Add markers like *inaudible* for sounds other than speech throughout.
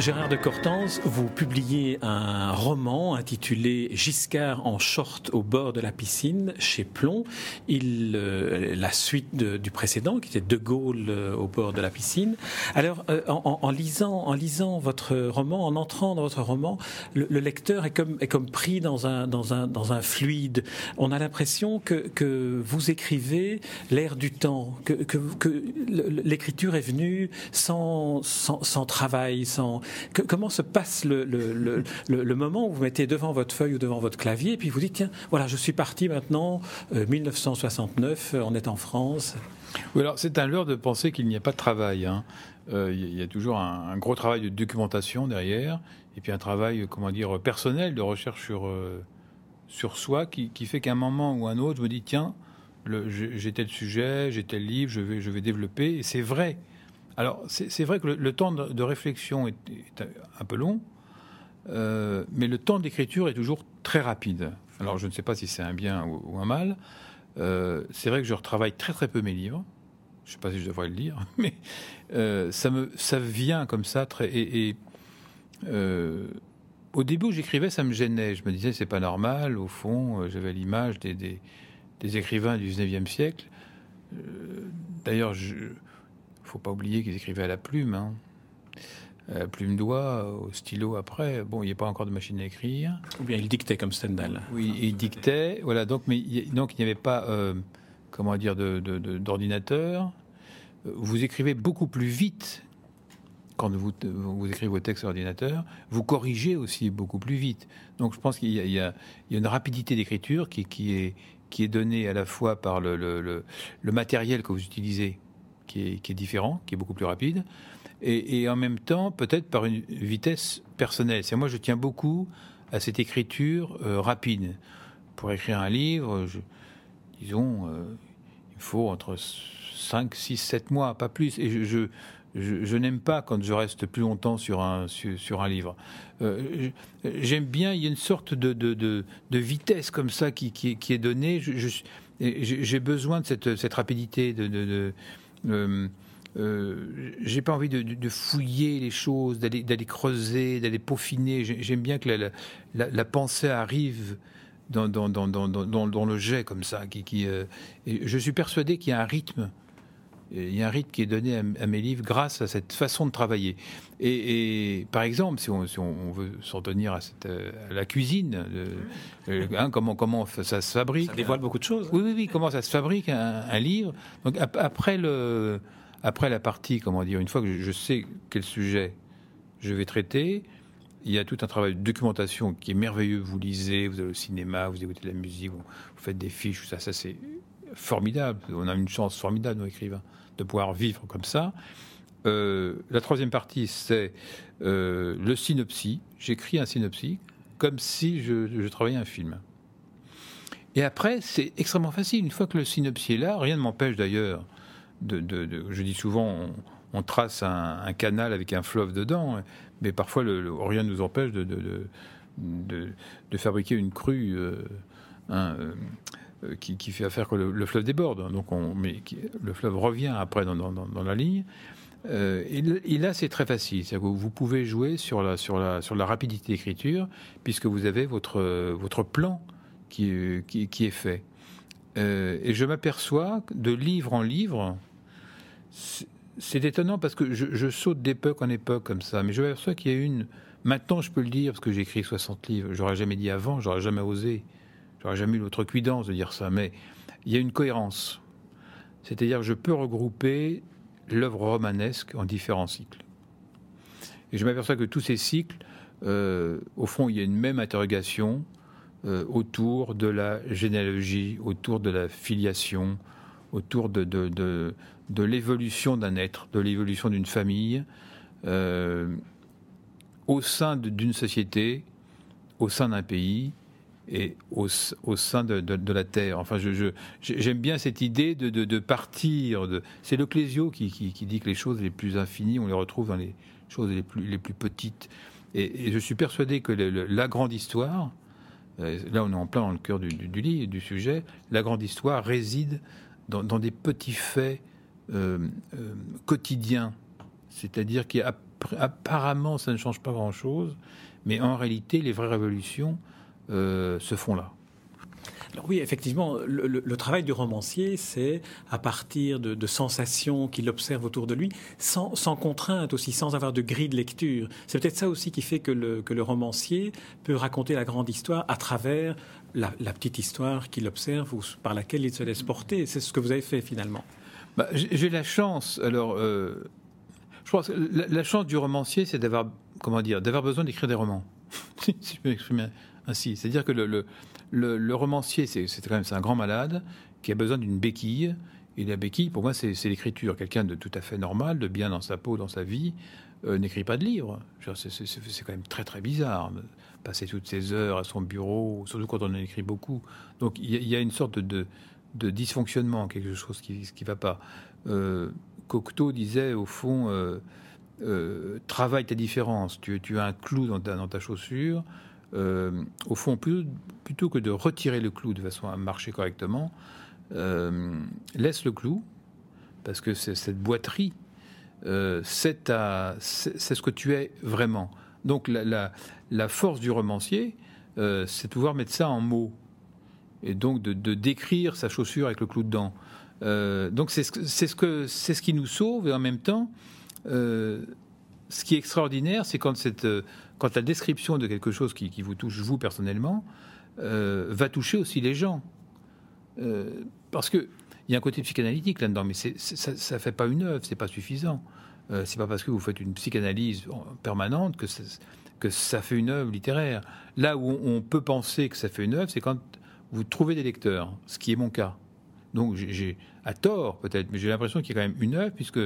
Gérard de Cortance, vous publiez un roman intitulé Giscard en short au bord de la piscine chez Plomb. Il, euh, la suite du précédent, qui était De Gaulle euh, au bord de la piscine. Alors, euh, en, lisant, en lisant votre roman, en entrant dans votre roman, le, lecteur est comme, est comme pris dans un, dans un, dans un fluide. On a l'impression que, que vous écrivez l'air du temps, que, que, que l'écriture est venue sans, sans, sans travail, sans comment se passe le, moment où vous mettez devant votre feuille ou devant votre clavier et puis vous dites, tiens, voilà, je suis parti maintenant, 1969, euh, euh, on est en France alors c'est un leurre de penser qu'il n'y a pas de travail. Hein. Euh, il y a toujours un, gros travail de documentation derrière, et puis un travail, comment dire, personnel de recherche sur, sur soi, qui, fait qu'à un moment ou un autre, je me dis, tiens, j'ai tel sujet, j'ai tel livre, je vais, je vais développer, et c'est vrai. Alors, c'est vrai que le, temps de, réflexion est, un peu long, euh, mais le temps d'écriture est toujours très rapide. Alors, je ne sais pas si c'est un bien ou, un mal. Euh, c'est vrai que je retravaille très très peu mes livres. Je ne sais pas si je devrais le dire, *laughs* mais euh, ça me ça vient comme ça très et, au début j'écrivais, ça me gênait. Je me disais c'est pas normal. Au fond, j'avais l'image des, écrivains du 19e siècle. D'ailleurs, je faut pas oublier qu'ils écrivaient à la plume. Hein. À la plume doigt, au stylo après. Bon, il n'y a pas encore de machine à écrire. Ou bien il dictait comme Stendhal. Oui, il dictait. Voilà, donc, mais donc il n'y avait pas, euh, comment dire, d'ordinateur. De, vous écrivez beaucoup plus vite quand vous, vous écrivez vos textes sur ordinateur. Vous corrigez aussi beaucoup plus vite. Donc je pense qu'il y, y, a une rapidité d'écriture qui, qui, est, qui est donnée à la fois par le, le, le matériel que vous utilisez qui est, différent, qui est beaucoup plus rapide, et, en même temps peut-être par une vitesse personnelle. C'est moi, je tiens beaucoup à cette écriture euh, rapide. Pour écrire un livre, disons, euh, il faut entre 5, 6, 7 mois, pas plus. Et je, n'aime pas quand je reste plus longtemps sur un, sur, un livre. Euh, j'aime bien, il y a une sorte de, de, de, vitesse comme ça qui, qui, qui est donnée. J'ai besoin de cette, cette rapidité, de, euh, euh, j'ai pas envie de, fouiller les choses, d'aller creuser, d'aller peaufiner. J'aime bien que la, pensée arrive dans, le jet comme ça. Qui, qui euh, je suis persuadé qu'il y a un rythme. Il y a un rythme qui est donné à, mes livres grâce à cette façon de travailler. Et, par exemple, si on, si on veut s'en tenir à, cette, à, la cuisine, hein, comment, comment ça se fabrique Ça dévoile beaucoup de choses. Oui, oui, oui. Comment ça se fabrique un, livre Donc après le, après la partie, comment dire, une fois que je sais quel sujet je vais traiter, il y a tout un travail de documentation qui est merveilleux. Vous lisez, vous allez au cinéma, vous écoutez de la musique, vous, faites des fiches, ça, ça c'est formidable. On a une chance formidable, nos écrivains de pouvoir vivre comme ça. Euh, la troisième partie, c'est euh, le synopsis. J'écris un synopsis comme si je, travaillais un film. Et après, c'est extrêmement facile. Une fois que le synopsis est là, rien ne m'empêche d'ailleurs de, Je dis souvent, on, trace un, canal avec un fleuve dedans, mais parfois rien ne nous empêche de, de, fabriquer une crue. Euh, euh, qui, fait affaire que le, fleuve déborde. Donc on, mais le fleuve revient après dans, la ligne. Euh, et, là, c'est très facile. Que vous pouvez jouer sur la, sur la, sur la rapidité d'écriture, puisque vous avez votre, votre plan qui, qui, est fait. Euh, et je m'aperçois de livre en livre, c'est étonnant parce que je, je saute d'époque en époque comme ça, mais je m'aperçois qu'il y a une. Maintenant, je peux le dire parce que j'ai écrit 60 livres. J'aurais jamais dit avant, j'aurais jamais osé. J'aurais jamais eu l'autre cuidance de dire ça, mais il y a une cohérence. C'est-à-dire que je peux regrouper l'œuvre romanesque en différents cycles. Et je m'aperçois que tous ces cycles, euh, au fond, il y a une même interrogation euh, autour de la généalogie, autour de la filiation, autour de, l'évolution d'un être, de l'évolution d'une famille, euh, au sein d'une société, au sein d'un pays, et au, sein de, la terre. Enfin, je, j'aime bien cette idée de, partir. De, c'est le Clésio qui, dit que les choses les plus infinies, on les retrouve dans les choses les plus, les plus petites. Et, je suis persuadé que la grande histoire, euh, là on est en plein dans le cœur du, du, livre, du sujet, la grande histoire réside dans, des petits faits euh, euh, quotidiens. C'est-à-dire qu'apparemment ça ne change pas grand-chose, mais en réalité les vraies révolutions se font là. Alors oui, effectivement, le, travail du romancier, c'est à partir de, sensations qu'il observe autour de lui, sans, contrainte aussi, sans avoir de grille de lecture. C'est peut-être ça aussi qui fait que le, que le romancier peut raconter la grande histoire à travers la, petite histoire qu'il observe ou par laquelle il se laisse porter. C'est ce que vous avez fait finalement. Bah, J'ai la chance, alors, euh, je pense que la, chance du romancier, c'est d'avoir, comment dire, d'avoir besoin d'écrire des romans. *laughs* si je peux m'exprimer ainsi. C'est-à-dire que le, romancier, c'est quand même un grand malade qui a besoin d'une béquille. Et la béquille, pour moi, c'est l'écriture. Quelqu'un de tout à fait normal, de bien dans sa peau, dans sa vie, euh, n'écrit pas de livre. C'est quand même très très bizarre. Passer toutes ces heures à son bureau, surtout quand on en écrit beaucoup. Donc il y, a une sorte de, dysfonctionnement, quelque chose qui ne va pas. Euh, Cocteau disait au fond, euh, travaille ta différence. Tu, as un clou dans ta chaussure euh, au fond, plutôt que de retirer le clou de façon à marcher correctement, euh, laisse le clou, parce que cette boiterie, euh, c'est ce que tu es vraiment. Donc la, force du romancier, c'est pouvoir mettre ça en mots, et donc de, décrire sa chaussure avec le clou dedans. donc c'est ce qui nous sauve, et en même temps, ce qui est extraordinaire, c'est quand cette quand la description de quelque chose qui, vous touche vous personnellement euh, va toucher aussi les gens. Euh, parce qu'il y a un côté psychanalytique là-dedans, mais ça ne fait pas une œuvre, c'est pas suffisant. Euh, c'est pas parce que vous faites une psychanalyse permanente que ça fait une œuvre littéraire. Là où on peut penser que ça fait une œuvre, c'est quand vous trouvez des lecteurs, ce qui est mon cas. Donc j'ai à tort peut-être, mais j'ai l'impression qu'il y a quand même une œuvre puisque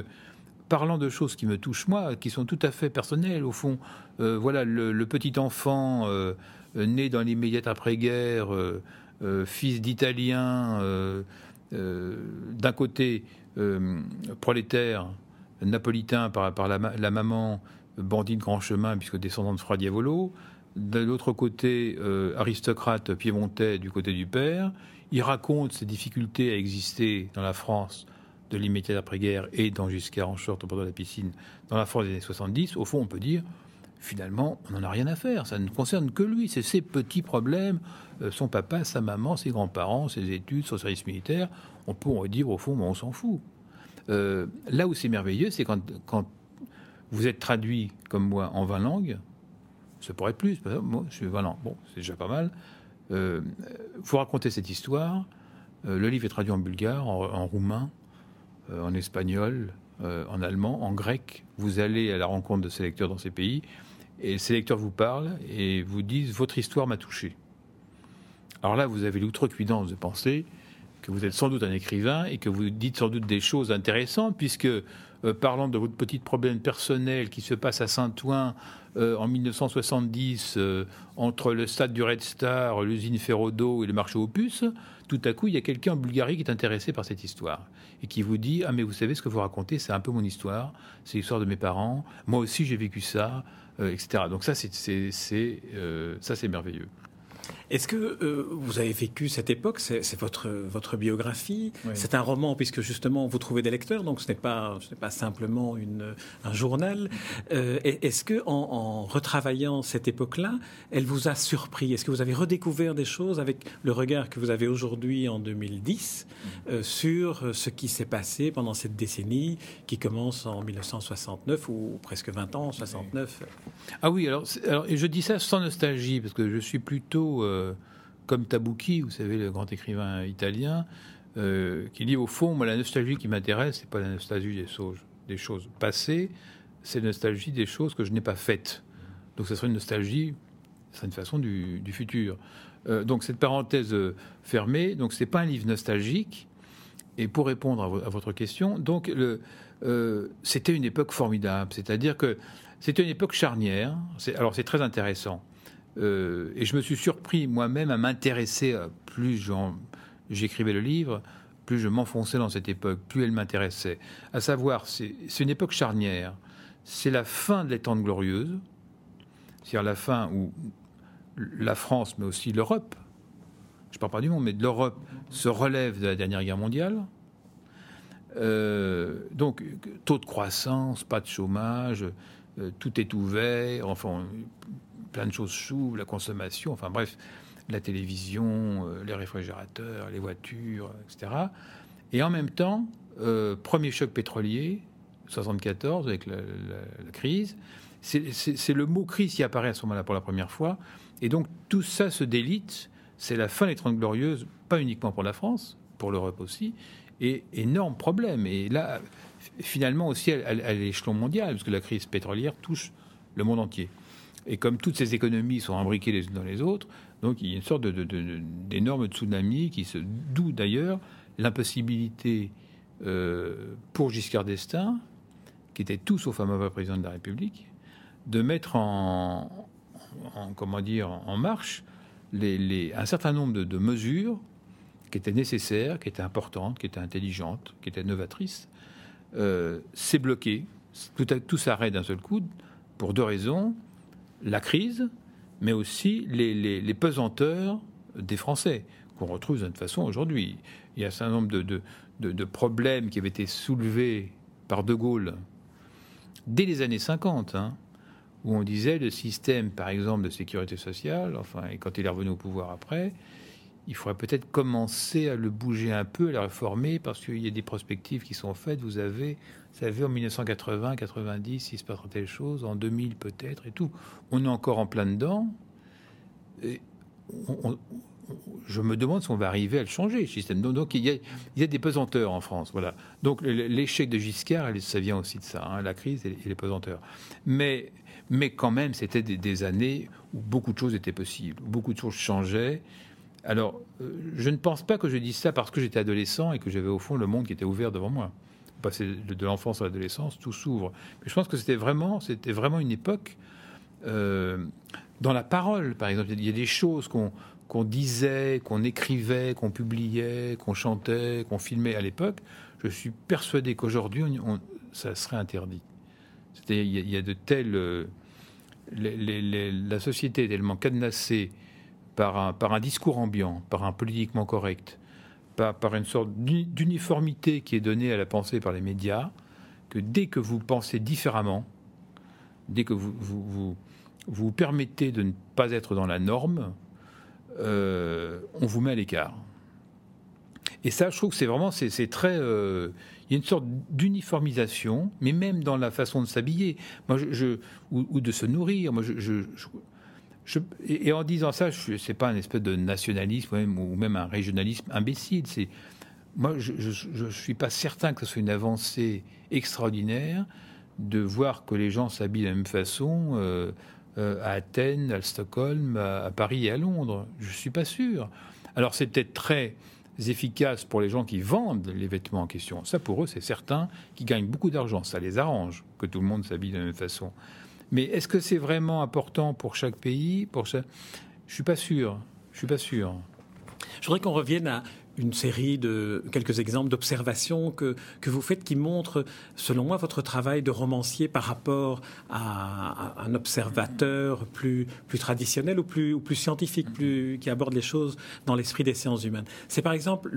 parlant de choses qui me touchent moi, qui sont tout à fait personnelles au fond. Euh, voilà, le, petit enfant euh, né dans l'immédiate après-guerre, euh, fils d'Italiens, d'un côté prolétaire, napolitain par, par la, maman, bandit de grand chemin puisque descendant de Fra Diavolo, de l'autre côté aristocrate piémontais du côté du père. Il raconte ses difficultés à exister dans la France de l'immédiat après-guerre et dans Giscard en short au bord de la piscine dans la France des années 70, au fond, on peut dire finalement, on n'en a rien à faire. Ça ne concerne que lui. C'est ses petits problèmes, euh, son papa, sa maman, ses grands-parents, ses études, son service militaire. On peut dire au fond, mais on s'en fout. Euh, là où c'est merveilleux, c'est quand, quand, vous êtes traduit comme moi en 20 langues. Ça pourrait être plus. Moi, je suis 20 langues. Bon, c'est déjà pas mal. Euh, vous racontez cette histoire. Euh, le livre est traduit en bulgare, en roumain, en espagnol, euh, en allemand, en grec. Vous allez à la rencontre de ces lecteurs dans ces pays et ces lecteurs vous parlent et vous disent votre histoire m'a touché. Alors là, vous avez l'outrecuidance de penser que vous êtes sans doute un écrivain et que vous dites sans doute des choses intéressantes, puisque euh, parlant de votre petit problème personnel qui se passe à Saint-Ouen en 1970 entre le stade du Red Star, l'usine Ferrodo et le marché aux puces, tout à coup, il y a quelqu'un en Bulgarie qui est intéressé par cette histoire et qui vous dit Ah, mais vous savez ce que vous racontez, c'est un peu mon histoire, c'est l'histoire de mes parents, moi aussi j'ai vécu ça, euh, etc. Donc, ça, c'est, euh, ça, c'est merveilleux. Est-ce que euh, vous avez vécu cette époque? C'est votre, votre biographie. C'est un roman, puisque justement vous trouvez des lecteurs, donc ce n'est pas, ce pas simplement une, un journal. Euh, est-ce que en, retravaillant cette époque-là, elle vous a surpris? Est-ce que vous avez redécouvert des choses avec le regard que vous avez aujourd'hui en 2010 euh, sur ce qui s'est passé pendant cette décennie qui commence en 1969 ou presque 20 ans, 69 Ah oui, alors, alors je dis ça sans nostalgie, parce que je suis plutôt euh, comme Tabucchi, vous savez, le grand écrivain italien, euh, qui dit au fond, moi, la nostalgie qui m'intéresse, c'est pas la nostalgie des choses, passées, c'est la nostalgie des choses que je n'ai pas faites. Donc, ce serait une nostalgie, c'est une façon du, futur. Euh, donc, cette parenthèse fermée, donc c'est pas un livre nostalgique. Et pour répondre à, votre question, donc c'était une époque formidable. C'est-à-dire que c'était une époque charnière. Alors, c'est très intéressant et je me suis surpris moi-même à m'intéresser, plus j'écrivais le livre, plus je m'enfonçais dans cette époque, plus elle m'intéressait. À savoir, c'est une époque charnière. C'est la fin des Trente Glorieuses, c'est-à-dire la fin où la France, mais aussi l'Europe, je parle pas du monde, mais de l'Europe, se relève de la dernière guerre mondiale. Euh, donc, taux de croissance, pas de chômage, euh, tout est ouvert, enfin, plein de choses s'ouvrent, la consommation, enfin bref, la télévision, euh, les réfrigérateurs, les voitures, etc. Et en même temps, premier choc pétrolier, 74, avec la, crise, c'est le mot crise qui apparaît à ce moment-là pour la première fois. Et donc, tout ça se délite. C'est la fin des Trente Glorieuses, pas uniquement pour la France, pour l'Europe aussi, et énorme problème. Et là, finalement aussi à, l'échelon mondial, parce que la crise pétrolière touche le monde entier. Et comme toutes ces économies sont imbriquées les unes dans les autres, donc il y a une sorte d'énorme tsunami qui se d'où d'ailleurs l'impossibilité euh, pour Giscard d'Estaing, qui était tout sauf un mauvais président de la République, de mettre en, comment dire, en marche un certain nombre de mesures qui était nécessaire, qui était importante, qui était intelligente, qui était novatrice, euh, s'est bloqué. Tout, tout s'arrête d'un seul coup pour deux raisons la crise, mais aussi les, pesanteurs des Français qu'on retrouve toute façon aujourd'hui. Il y a un certain nombre de, de, problèmes qui avaient été soulevés par De Gaulle dès les années 50, hein, où on disait le système, par exemple, de sécurité sociale, enfin, et quand il est revenu au pouvoir après, il faudrait peut-être commencer à le bouger un peu, à le réformer, parce qu'il y a des perspectives qui sont faites. Vous avez, vous savez, en 1980, 90, il se passera telle chose, en 2000 peut-être, et tout. On est encore en plein dedans. Et je me demande si on va arriver à le changer, le système. Donc, il, y a, des pesanteurs en France. Voilà. Donc l'échec de Giscard, ça vient aussi de ça, hein, la crise et les pesanteurs. Mais, mais quand même, c'était des, des, années où beaucoup de choses étaient possibles, où beaucoup de choses changeaient. Alors, euh, je ne pense pas que je dise ça parce que j'étais adolescent et que j'avais au fond le monde qui était ouvert devant moi. Passer de l'enfance à l'adolescence, tout s'ouvre. Mais je pense que c'était vraiment, c'était vraiment une époque euh, dans la parole, par exemple. Il y a des choses qu'on disait, qu'on écrivait, qu'on publiait, qu'on chantait, qu'on filmait à l'époque. Je suis persuadé qu'aujourd'hui, ça serait interdit. Il y, a de telles. Euh, la société est tellement cadenassée par un, par un discours ambiant, par un politiquement correct, par, par une sorte d'uniformité qui est donnée à la pensée par les médias, que dès que vous pensez différemment, dès que vous vous, vous, permettez de ne pas être dans la norme, euh, on vous met à l'écart. Et ça, je trouve que c'est vraiment, c'est très. Euh, il y a une sorte d'uniformisation, mais même dans la façon de s'habiller, je, ou, de se nourrir. Moi, je, et, en disant ça, ce n'est pas un espèce de nationalisme ou même un régionalisme imbécile. Moi, je ne suis pas certain que ce soit une avancée extraordinaire de voir que les gens s'habillent de la même façon euh, euh, à Athènes, à Stockholm, à, Paris et à Londres. Je ne suis pas sûr. Alors c'est peut-être très efficace pour les gens qui vendent les vêtements en question. Ça, pour eux, c'est certain, qui gagnent beaucoup d'argent. Ça les arrange que tout le monde s'habille de la même façon. Mais est-ce que c'est vraiment important pour chaque pays pour ça? Je suis pas sûr. Je suis pas sûr. Je voudrais qu'on revienne à une série de quelques exemples d'observations que, que vous faites qui montrent, selon moi, votre travail de romancier par rapport à, un observateur plus, plus traditionnel ou plus, plus scientifique, plus, qui aborde les choses dans l'esprit des sciences humaines. C'est par exemple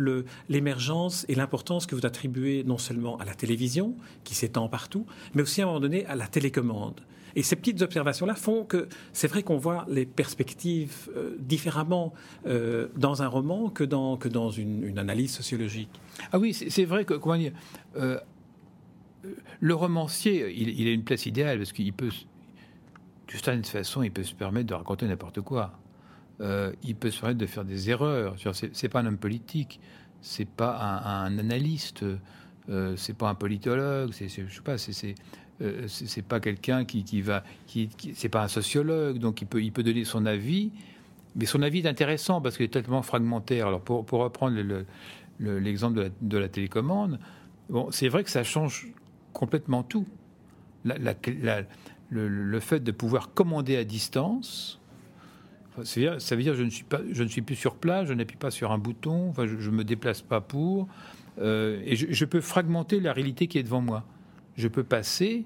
l'émergence et l'importance que vous attribuez non seulement à la télévision, qui s'étend partout, mais aussi à un moment donné à la télécommande. Et ces petites observations-là font que c'est vrai qu'on voit les perspectives euh, différemment euh, dans un roman que dans, que dans une, analyse sociologique. Ah oui, c'est vrai que, euh, le romancier, il, a une place idéale parce qu'il peut, de certaine façon, il peut se permettre de raconter n'importe quoi. il peut se permettre de faire des erreurs. C'est pas un homme politique, c'est pas un, analyste, c'est pas un politologue, c'est, je sais pas, c'est euh, c'est pas quelqu'un qui, va, qui, c'est pas un sociologue, donc il peut, il peut donner son avis, mais son avis est intéressant parce qu'il est tellement fragmentaire. Alors pour, reprendre l'exemple de, la, télécommande, c'est vrai que ça change complètement tout. le, fait de pouvoir commander à distance, Ça veut dire, ça je ne suis pas, je ne suis plus sur place, je n'appuie pas sur un bouton, enfin, je, ne me déplace pas pour, euh, et je, peux fragmenter la réalité qui est devant moi. Je peux passer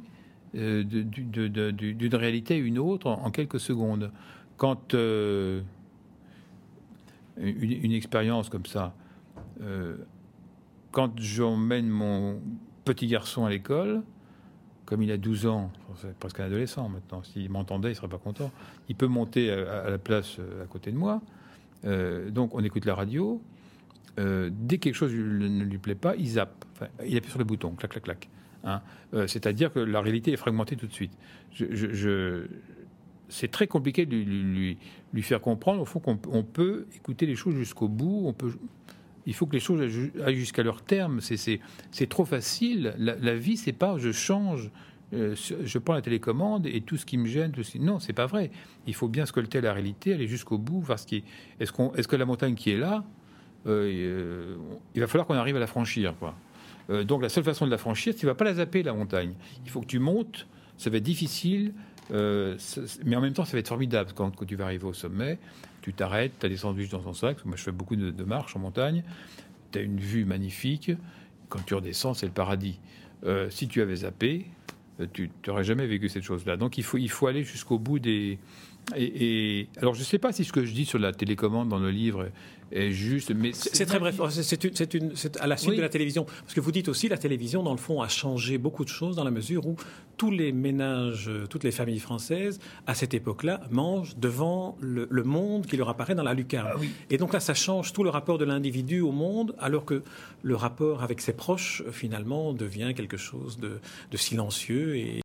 euh, d'une réalité à une autre en, quelques secondes. Quand euh, une, expérience comme ça, quand j'emmène mon petit garçon à l'école, comme il a 12 ans, c'est presque un adolescent maintenant, s'il m'entendait, il serait pas content. Il peut monter à, la place euh, à côté de moi. Euh, donc on écoute la radio. Euh, dès que quelque chose ne lui plaît pas, il zappe. il appuie sur le bouton, clac, clac, clac. Hein. C'est-à-dire que la réalité est fragmentée tout de suite. Je, c'est très compliqué de lui, faire comprendre, au fond, qu'on peut écouter les choses jusqu'au bout. On peut, il faut que les choses aillent jusqu'à leur terme. C'est trop facile. La, vie, c'est pas je change, euh, je prends la télécommande et tout ce qui me gêne. Tout ce... Non, c'est pas vrai. Il faut bien scolter la réalité, aller jusqu'au bout, voir ce qui est. ce est que la montagne qui est là, euh, euh, il va falloir qu'on arrive à la franchir, quoi. Donc la seule façon de la franchir, tu vas pas la zapper la montagne. Il faut que tu montes. Ça va être difficile. mais en même temps, ça va être formidable quand, tu vas arriver au sommet tu t'arrêtes, tu as des sandwichs dans ton sac. Moi, je fais beaucoup de, marches en montagne. Tu as une vue magnifique. Quand tu redescends, c'est le paradis. Euh, si tu avais zappé, euh, tu n'aurais jamais vécu cette chose-là. Donc, il faut, il faut aller jusqu'au bout des. Et, alors, je ne sais pas si ce que je dis sur la télécommande dans le livre juste. Mais c'est très bref. C'est une, à la suite de la télévision, parce que vous dites aussi la télévision, dans le fond, a changé beaucoup de choses dans la mesure où tous les ménages, toutes les familles françaises, à cette époque-là, mangent devant le, monde qui leur apparaît dans la lucarne. Ah et donc là, ça change tout le rapport de l'individu au monde, alors que le rapport avec ses proches, finalement, devient quelque chose de, de silencieux et